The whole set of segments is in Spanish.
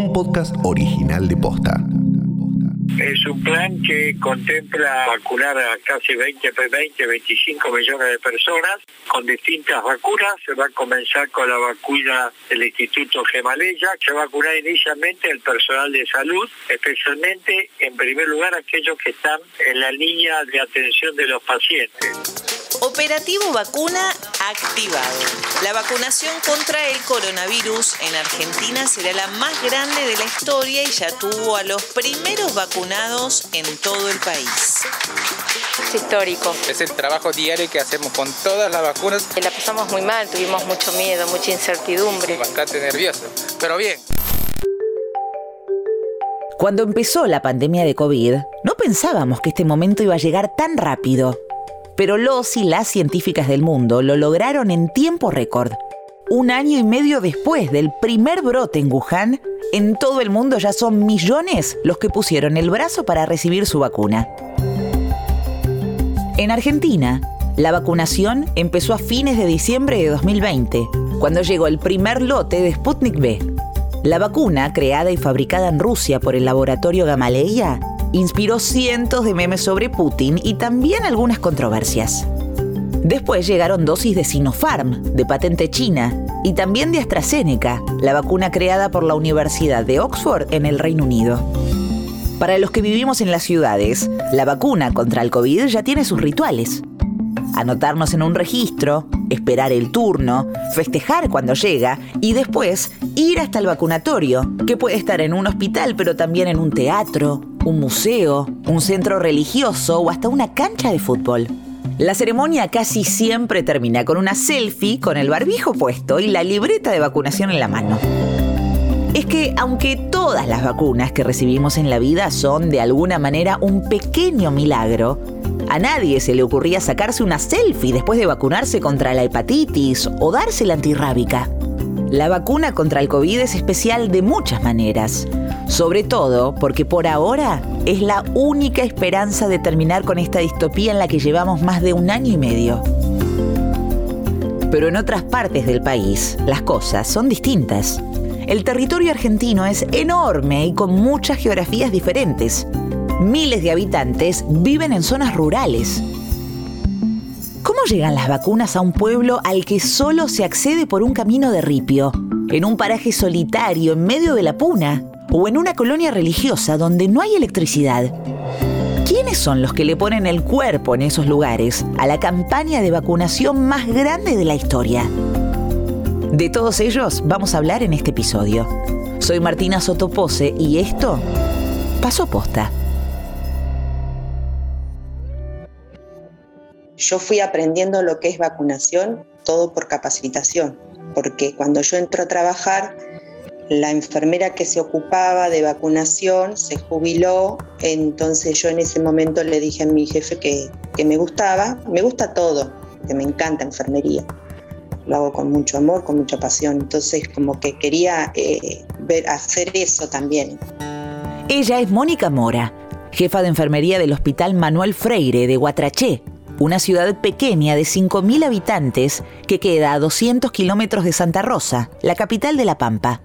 un podcast original de Posta. Es un plan que contempla vacunar a casi 20, 20, 25 millones de personas con distintas vacunas. Se va a comenzar con la vacuna del Instituto Gemalaya. Se va a vacunar inicialmente el personal de salud, especialmente, en primer lugar, aquellos que están en la línea de atención de los pacientes. Operativo vacuna activado. La vacunación contra el coronavirus en Argentina será la más grande de la historia y ya tuvo a los primeros vacunados en todo el país. Es histórico. Es el trabajo diario que hacemos con todas las vacunas. La pasamos muy mal, tuvimos mucho miedo, mucha incertidumbre. Bastante nervioso, pero bien. Cuando empezó la pandemia de COVID, no pensábamos que este momento iba a llegar tan rápido pero los y las científicas del mundo lo lograron en tiempo récord. Un año y medio después del primer brote en Wuhan, en todo el mundo ya son millones los que pusieron el brazo para recibir su vacuna. En Argentina, la vacunación empezó a fines de diciembre de 2020, cuando llegó el primer lote de Sputnik V. La vacuna, creada y fabricada en Rusia por el laboratorio Gamaleya, inspiró cientos de memes sobre Putin y también algunas controversias. Después llegaron dosis de Sinopharm, de patente china, y también de AstraZeneca, la vacuna creada por la Universidad de Oxford en el Reino Unido. Para los que vivimos en las ciudades, la vacuna contra el COVID ya tiene sus rituales. Anotarnos en un registro, esperar el turno, festejar cuando llega y después ir hasta el vacunatorio, que puede estar en un hospital pero también en un teatro, un museo, un centro religioso o hasta una cancha de fútbol. La ceremonia casi siempre termina con una selfie con el barbijo puesto y la libreta de vacunación en la mano. Es que aunque todas las vacunas que recibimos en la vida son de alguna manera un pequeño milagro, a nadie se le ocurría sacarse una selfie después de vacunarse contra la hepatitis o darse la antirrábica. La vacuna contra el COVID es especial de muchas maneras. Sobre todo porque por ahora es la única esperanza de terminar con esta distopía en la que llevamos más de un año y medio. Pero en otras partes del país las cosas son distintas. El territorio argentino es enorme y con muchas geografías diferentes. Miles de habitantes viven en zonas rurales. ¿Cómo llegan las vacunas a un pueblo al que solo se accede por un camino de ripio, en un paraje solitario en medio de la puna? O en una colonia religiosa donde no hay electricidad. ¿Quiénes son los que le ponen el cuerpo en esos lugares a la campaña de vacunación más grande de la historia? De todos ellos vamos a hablar en este episodio. Soy Martina Sotopose y esto pasó posta. Yo fui aprendiendo lo que es vacunación todo por capacitación, porque cuando yo entro a trabajar la enfermera que se ocupaba de vacunación se jubiló, entonces yo en ese momento le dije a mi jefe que, me gustaba, me gusta todo, que me encanta enfermería. Lo hago con mucho amor, con mucha pasión, entonces como que quería eh, ver, hacer eso también. Ella es Mónica Mora, jefa de enfermería del Hospital Manuel Freire de Guatraché, una ciudad pequeña de 5.000 habitantes que queda a 200 kilómetros de Santa Rosa, la capital de La Pampa.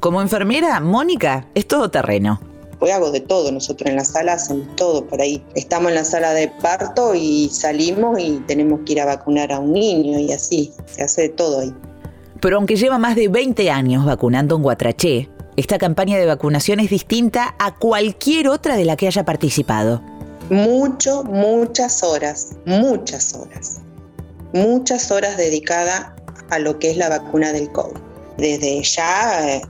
Como enfermera, Mónica es todo terreno. Hoy hago de todo, nosotros en la sala hacemos todo por ahí. Estamos en la sala de parto y salimos y tenemos que ir a vacunar a un niño y así, se hace de todo ahí. Pero aunque lleva más de 20 años vacunando en Guatraché, esta campaña de vacunación es distinta a cualquier otra de la que haya participado. Mucho, muchas horas, muchas horas. Muchas horas dedicadas a lo que es la vacuna del COVID. Desde ya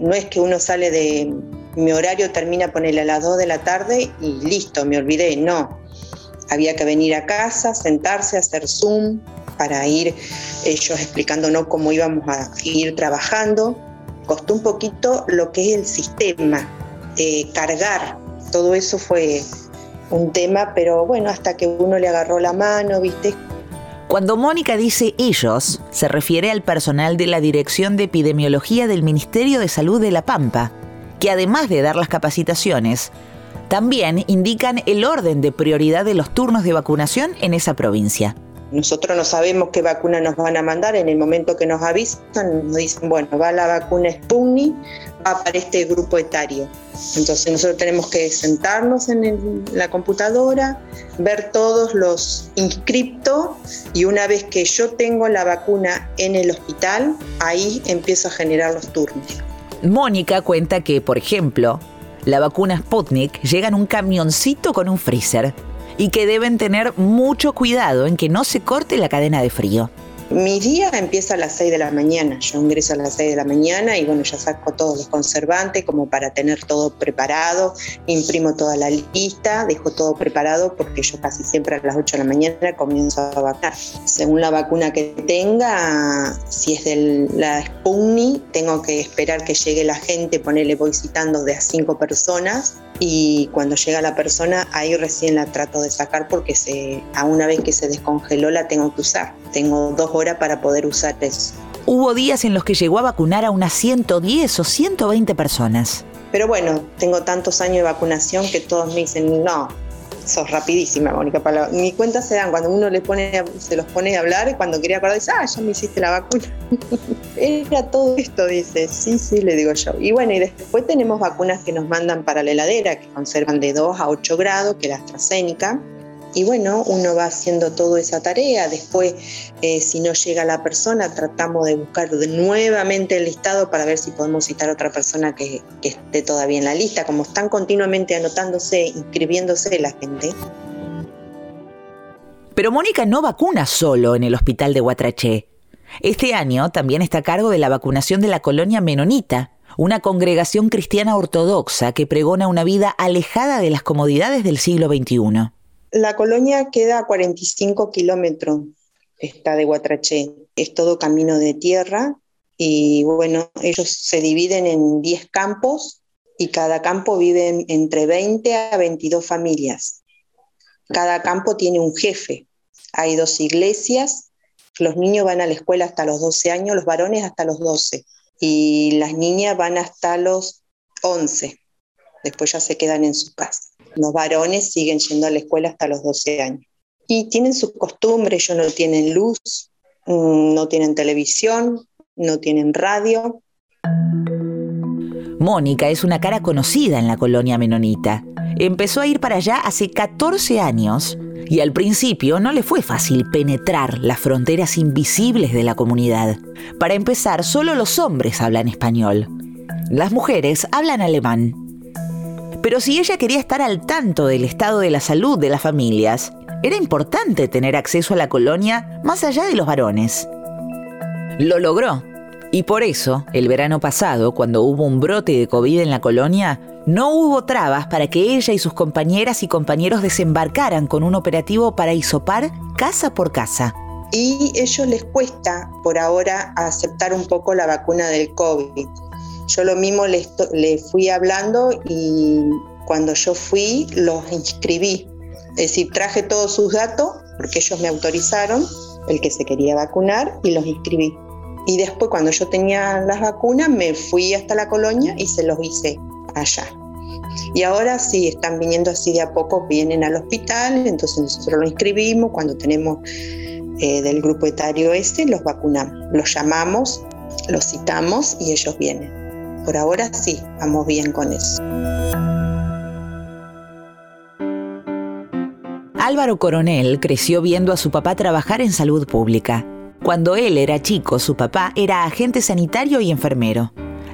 no es que uno sale de mi horario termina ponerle a las 2 de la tarde y listo, me olvidé, no. Había que venir a casa, sentarse, hacer Zoom para ir ellos explicándonos cómo íbamos a ir trabajando. Costó un poquito lo que es el sistema, eh, cargar. Todo eso fue un tema, pero bueno, hasta que uno le agarró la mano, ¿viste? Cuando Mónica dice ellos, se refiere al personal de la Dirección de Epidemiología del Ministerio de Salud de La Pampa, que además de dar las capacitaciones, también indican el orden de prioridad de los turnos de vacunación en esa provincia. nosotros no sabemos qué vacuna nos van a mandar, en el momento que nos avisan, nos dicen, bueno, va la vacuna Sputnik, para este grupo etario. Entonces nosotros tenemos que sentarnos en la computadora, ver todos los inscriptos y una vez que yo tengo la vacuna en el hospital, ahí empiezo a generar los turnos. Mónica cuenta que, por ejemplo, la vacuna Sputnik llega en un camioncito con un freezer y que deben tener mucho cuidado en que no se corte la cadena de frío. Mi día empieza a las 6 de la mañana. Yo ingreso a las 6 de la mañana y bueno, ya saco todos los conservantes como para tener todo preparado. Imprimo toda la lista, dejo todo preparado porque yo casi siempre a las 8 de la mañana comienzo a vacunar. Según la vacuna que tenga, si es de la Sputnik, tengo que esperar que llegue la gente, ponerle voy citando de a 5 personas y cuando llega la persona ahí recién la trato de sacar porque se, a una vez que se descongeló la tengo que usar. Tengo dos horas para poder usar eso. Hubo días en los que llegó a vacunar a unas 110 o 120 personas. Pero bueno, tengo tantos años de vacunación que todos me dicen, no, sos rapidísima, Mónica Palau. Ni cuenta se dan cuando uno le pone, se los pone a hablar y cuando quería acordar dice, ah, ya me hiciste la vacuna. Era todo esto, dice, sí, sí, le digo yo. Y bueno, y después tenemos vacunas que nos mandan para la heladera, que conservan de 2 a 8 grados, que es la AstraZeneca y bueno, uno va haciendo toda esa tarea. Después, eh, si no llega la persona, tratamos de buscar nuevamente el listado para ver si podemos citar otra persona que, que esté todavía en la lista. Como están continuamente anotándose, inscribiéndose la gente. Pero Mónica no vacuna solo en el hospital de Huatraché. Este año también está a cargo de la vacunación de la colonia menonita, una congregación cristiana ortodoxa que pregona una vida alejada de las comodidades del siglo XXI. La colonia queda a 45 kilómetros, está de Guatraché. Es todo camino de tierra y bueno, ellos se dividen en 10 campos y cada campo vive entre 20 a 22 familias. Cada campo tiene un jefe. Hay dos iglesias. Los niños van a la escuela hasta los 12 años, los varones hasta los 12 y las niñas van hasta los 11. Después ya se quedan en su casa. Los varones siguen yendo a la escuela hasta los 12 años. Y tienen sus costumbres, ellos no tienen luz, mm, no tienen televisión, no tienen radio. Mónica es una cara conocida en la colonia menonita. Empezó a ir para allá hace 14 años y al principio no le fue fácil penetrar las fronteras invisibles de la comunidad. Para empezar, solo los hombres hablan español. Las mujeres hablan alemán. Pero si ella quería estar al tanto del estado de la salud de las familias, era importante tener acceso a la colonia más allá de los varones. Lo logró. Y por eso, el verano pasado, cuando hubo un brote de COVID en la colonia, no hubo trabas para que ella y sus compañeras y compañeros desembarcaran con un operativo para isopar casa por casa. Y ellos les cuesta por ahora aceptar un poco la vacuna del COVID yo lo mismo le, fui hablando y cuando yo fui los inscribí. Es decir, traje todos sus datos porque ellos me autorizaron, el que se quería vacunar, y los inscribí. Y después cuando yo tenía las vacunas me fui hasta la colonia y se los hice allá. Y ahora sí, están viniendo así de a poco, vienen al hospital, entonces nosotros los inscribimos, cuando tenemos eh, del grupo etario este, los vacunamos, los llamamos, los citamos y ellos vienen. Por ahora sí, vamos bien con eso. Álvaro Coronel creció viendo a su papá trabajar en salud pública. Cuando él era chico, su papá era agente sanitario y enfermero.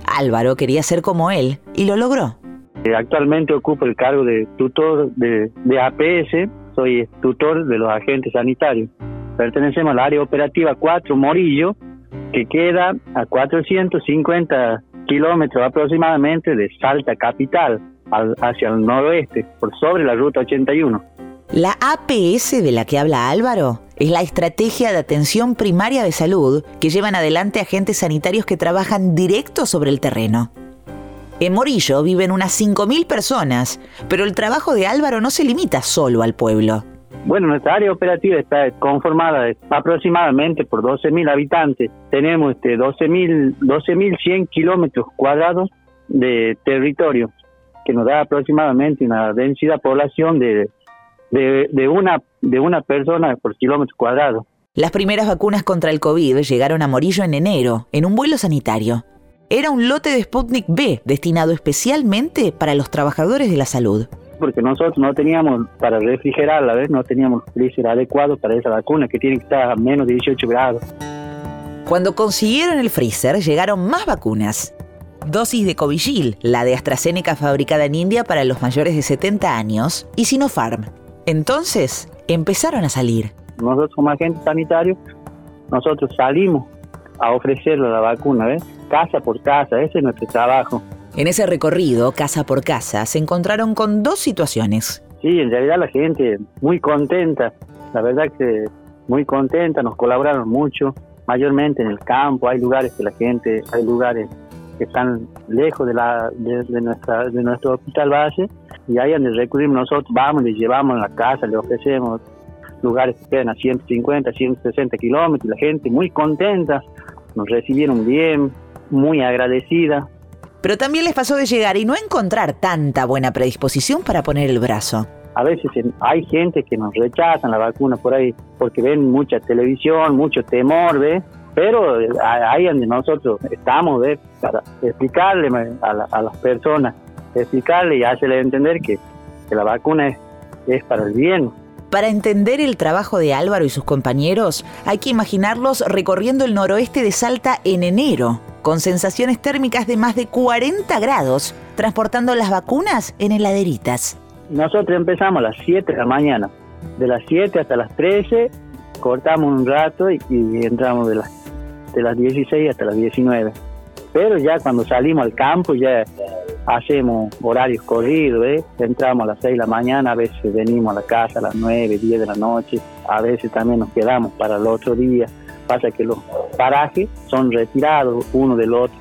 Álvaro quería ser como él y lo logró. Eh, actualmente ocupo el cargo de tutor de, APS, soy tutor de los agentes sanitarios. Pertenecemos al área operativa 4 Morillo, que queda a 450 kilómetros aproximadamente de Salta Capital hacia el noroeste, por sobre la ruta 81. La APS de la que habla Álvaro es la estrategia de atención primaria de salud que llevan adelante agentes sanitarios que trabajan directo sobre el terreno. En Morillo viven unas 5.000 personas, pero el trabajo de Álvaro no se limita solo al pueblo. Bueno, nuestra área operativa está conformada aproximadamente por 12.000 habitantes. Tenemos este 12.100 12 kilómetros cuadrados de territorio, que nos da aproximadamente una densidad población de, de, una de una persona por kilómetro cuadrado. Las primeras vacunas contra el COVID llegaron a Morillo en enero, en un vuelo sanitario. Era un lote de Sputnik B destinado especialmente para los trabajadores de la salud. Porque nosotros no teníamos para refrigerarla, ¿ves? no teníamos freezer adecuado para esa vacuna que tiene que estar a menos de 18 grados. Cuando consiguieron el freezer, llegaron más vacunas. Dosis de Covigil, la de AstraZeneca fabricada en India para los mayores de 70 años, y Sinopharm. Entonces, empezaron a salir. Nosotros como agentes sanitarios, nosotros salimos a ofrecerle la vacuna, ¿ves? Casa por casa, ese es nuestro trabajo. En ese recorrido, casa por casa, se encontraron con dos situaciones. Sí, en realidad la gente muy contenta, la verdad que muy contenta, nos colaboraron mucho, mayormente en el campo, hay lugares que la gente, hay lugares que están lejos de, la, de, nuestra, de nuestro hospital base y ahí donde recurrimos nosotros, vamos, les llevamos a la casa, le ofrecemos lugares que quedan a 150, 160 kilómetros, la gente muy contenta, nos recibieron bien, muy agradecida. Pero también les pasó de llegar y no encontrar tanta buena predisposición para poner el brazo. A veces hay gente que nos rechazan la vacuna por ahí porque ven mucha televisión, mucho temor, ¿ves? Pero ahí donde nosotros estamos, ¿ves? Para explicarle a, a las personas, explicarle y hacerle entender que, que la vacuna es, es para el bien, para entender el trabajo de Álvaro y sus compañeros, hay que imaginarlos recorriendo el noroeste de Salta en enero, con sensaciones térmicas de más de 40 grados, transportando las vacunas en heladeritas. Nosotros empezamos a las 7 de la mañana. De las 7 hasta las 13 cortamos un rato y, entramos de las, de las 16 hasta las 19. Pero ya cuando salimos al campo ya hacemos horarios corridos, ¿eh? entramos a las 6 de la mañana, a veces venimos a la casa a las 9, 10 de la noche, a veces también nos quedamos para el otro día. Pasa que los parajes son retirados uno del otro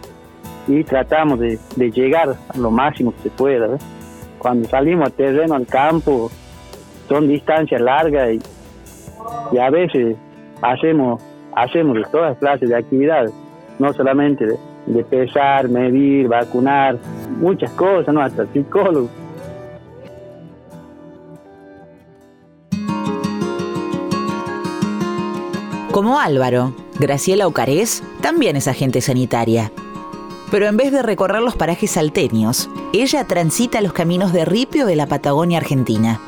y tratamos de, llegar a lo máximo que se pueda. Cuando salimos al terreno, al campo, son distancias largas y, a veces hacemos, hacemos todas clases de actividades, no solamente de, pesar, medir, vacunar, muchas cosas, ¿no? Hasta psicólogo. Como Álvaro, Graciela Ocarés también es agente sanitaria. Pero en vez de recorrer los parajes salteños, ella transita los caminos de ripio de la Patagonia Argentina.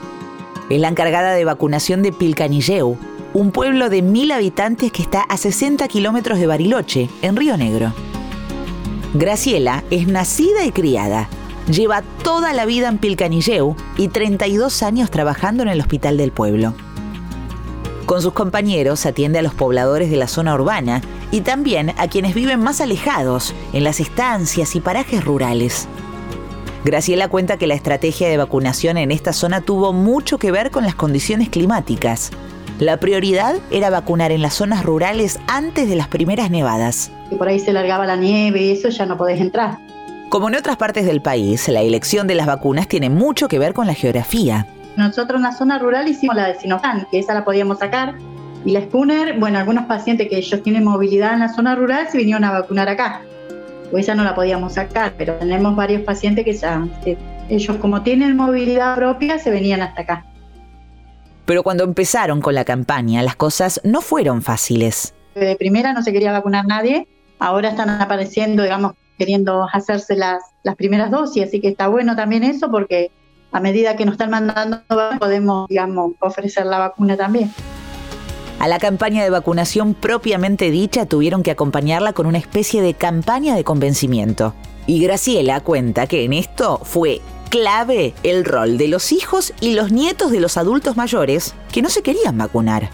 Es la encargada de vacunación de Pilcanilleu, un pueblo de mil habitantes que está a 60 kilómetros de Bariloche, en Río Negro. Graciela es nacida y criada. Lleva toda la vida en Pilcanilleu y 32 años trabajando en el hospital del pueblo. Con sus compañeros atiende a los pobladores de la zona urbana y también a quienes viven más alejados, en las estancias y parajes rurales. Graciela cuenta que la estrategia de vacunación en esta zona tuvo mucho que ver con las condiciones climáticas. La prioridad era vacunar en las zonas rurales antes de las primeras nevadas. Y por ahí se largaba la nieve y eso ya no podés entrar. Como en otras partes del país, la elección de las vacunas tiene mucho que ver con la geografía. Nosotros en la zona rural hicimos la de Sinopharm, que esa la podíamos sacar. Y la Spooner, bueno, algunos pacientes que ellos tienen movilidad en la zona rural se vinieron a vacunar acá. Pues esa no la podíamos sacar, pero tenemos varios pacientes que ya, ellos como tienen movilidad propia, se venían hasta acá. Pero cuando empezaron con la campaña, las cosas no fueron fáciles. De primera no se quería vacunar nadie, ahora están apareciendo, digamos, queriendo hacerse las, las primeras dosis, así que está bueno también eso porque a medida que nos están mandando podemos, digamos, ofrecer la vacuna también. A la campaña de vacunación propiamente dicha tuvieron que acompañarla con una especie de campaña de convencimiento. Y Graciela cuenta que en esto fue clave el rol de los hijos y los nietos de los adultos mayores que no se querían vacunar.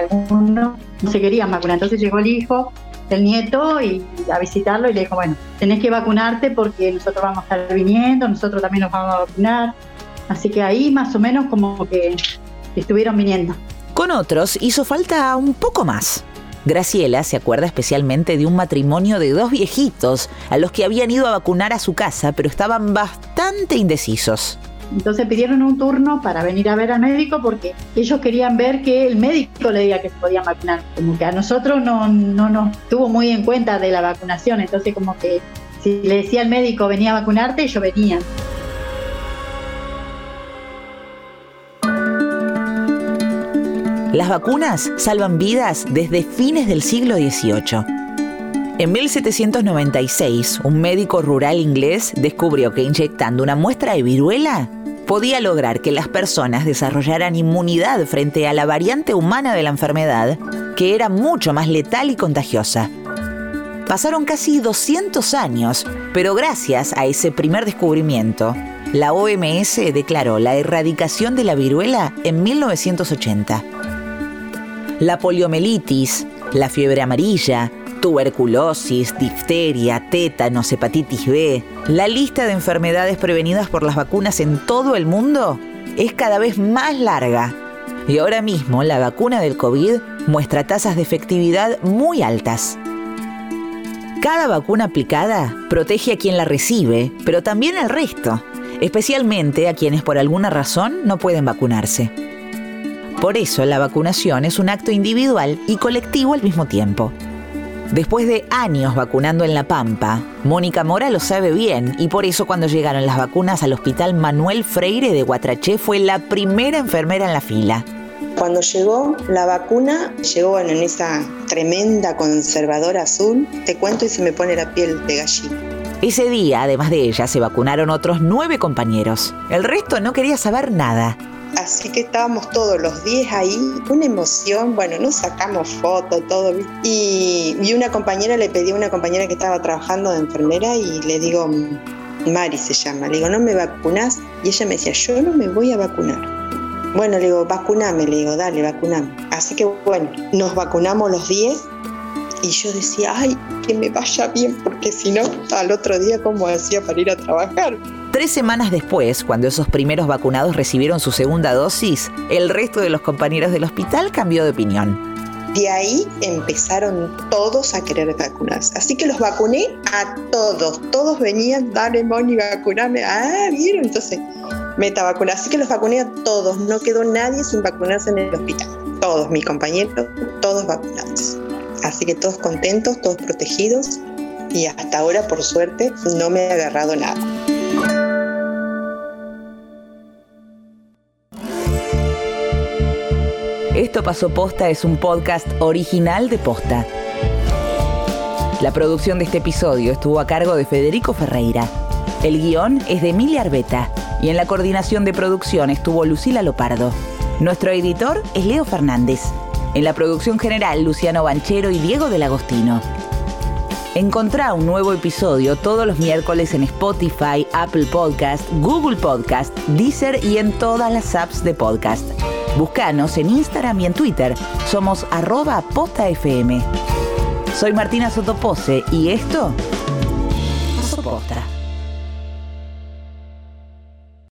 Algunos no se querían vacunar, entonces llegó el hijo del nieto y a visitarlo y le dijo, bueno, tenés que vacunarte porque nosotros vamos a estar viniendo, nosotros también nos vamos a vacunar. Así que ahí más o menos como que estuvieron viniendo. Con otros hizo falta un poco más. Graciela se acuerda especialmente de un matrimonio de dos viejitos a los que habían ido a vacunar a su casa, pero estaban bastante indecisos. Entonces pidieron un turno para venir a ver al médico porque ellos querían ver que el médico le diga que se podían vacunar. Como que a nosotros no, no nos tuvo muy en cuenta de la vacunación, entonces como que si le decía al médico venía a vacunarte, ellos venían. Las vacunas salvan vidas desde fines del siglo XVIII. En 1796, un médico rural inglés descubrió que inyectando una muestra de viruela podía lograr que las personas desarrollaran inmunidad frente a la variante humana de la enfermedad, que era mucho más letal y contagiosa. Pasaron casi 200 años, pero gracias a ese primer descubrimiento, la OMS declaró la erradicación de la viruela en 1980. La poliomielitis, la fiebre amarilla, tuberculosis, difteria, tétanos, hepatitis B. La lista de enfermedades prevenidas por las vacunas en todo el mundo es cada vez más larga. Y ahora mismo la vacuna del COVID muestra tasas de efectividad muy altas. Cada vacuna aplicada protege a quien la recibe, pero también al resto, especialmente a quienes por alguna razón no pueden vacunarse. Por eso la vacunación es un acto individual y colectivo al mismo tiempo. Después de años vacunando en La Pampa, Mónica Mora lo sabe bien y por eso cuando llegaron las vacunas al Hospital Manuel Freire de Guatraché fue la primera enfermera en la fila. Cuando llegó la vacuna, llegó en esa tremenda conservadora azul, te cuento y se me pone la piel de gallina. Ese día, además de ella, se vacunaron otros nueve compañeros. El resto no quería saber nada. Así que estábamos todos los 10 ahí, una emoción, bueno, nos sacamos fotos, todo. Y, y una compañera le pedí a una compañera que estaba trabajando de enfermera y le digo, Mari se llama, le digo, ¿no me vacunas? Y ella me decía, yo no me voy a vacunar. Bueno, le digo, vacuname, le digo, dale, vacuname. Así que bueno, nos vacunamos los 10 y yo decía, ay, que me vaya bien, porque si no, al otro día, ¿cómo hacía para ir a trabajar? Tres semanas después, cuando esos primeros vacunados recibieron su segunda dosis, el resto de los compañeros del hospital cambió de opinión. De ahí empezaron todos a querer vacunarse. Así que los vacuné a todos. Todos venían, dale, Moni, vacuname. Ah, vieron. Entonces, meta vacuna. Así que los vacuné a todos. No quedó nadie sin vacunarse en el hospital. Todos, mis compañeros, todos vacunados. Así que todos contentos, todos protegidos. Y hasta ahora, por suerte, no me ha agarrado nada. Esto pasó posta es un podcast original de posta. La producción de este episodio estuvo a cargo de Federico Ferreira. El guion es de Emilia Arbeta y en la coordinación de producción estuvo Lucila Lopardo. Nuestro editor es Leo Fernández. En la producción general, Luciano Banchero y Diego del Agostino. Encontrá un nuevo episodio todos los miércoles en Spotify, Apple Podcast, Google Podcast, Deezer y en todas las apps de podcast. Búscanos en Instagram y en Twitter. Somos arroba postafm. Soy Martina Sotopose y esto...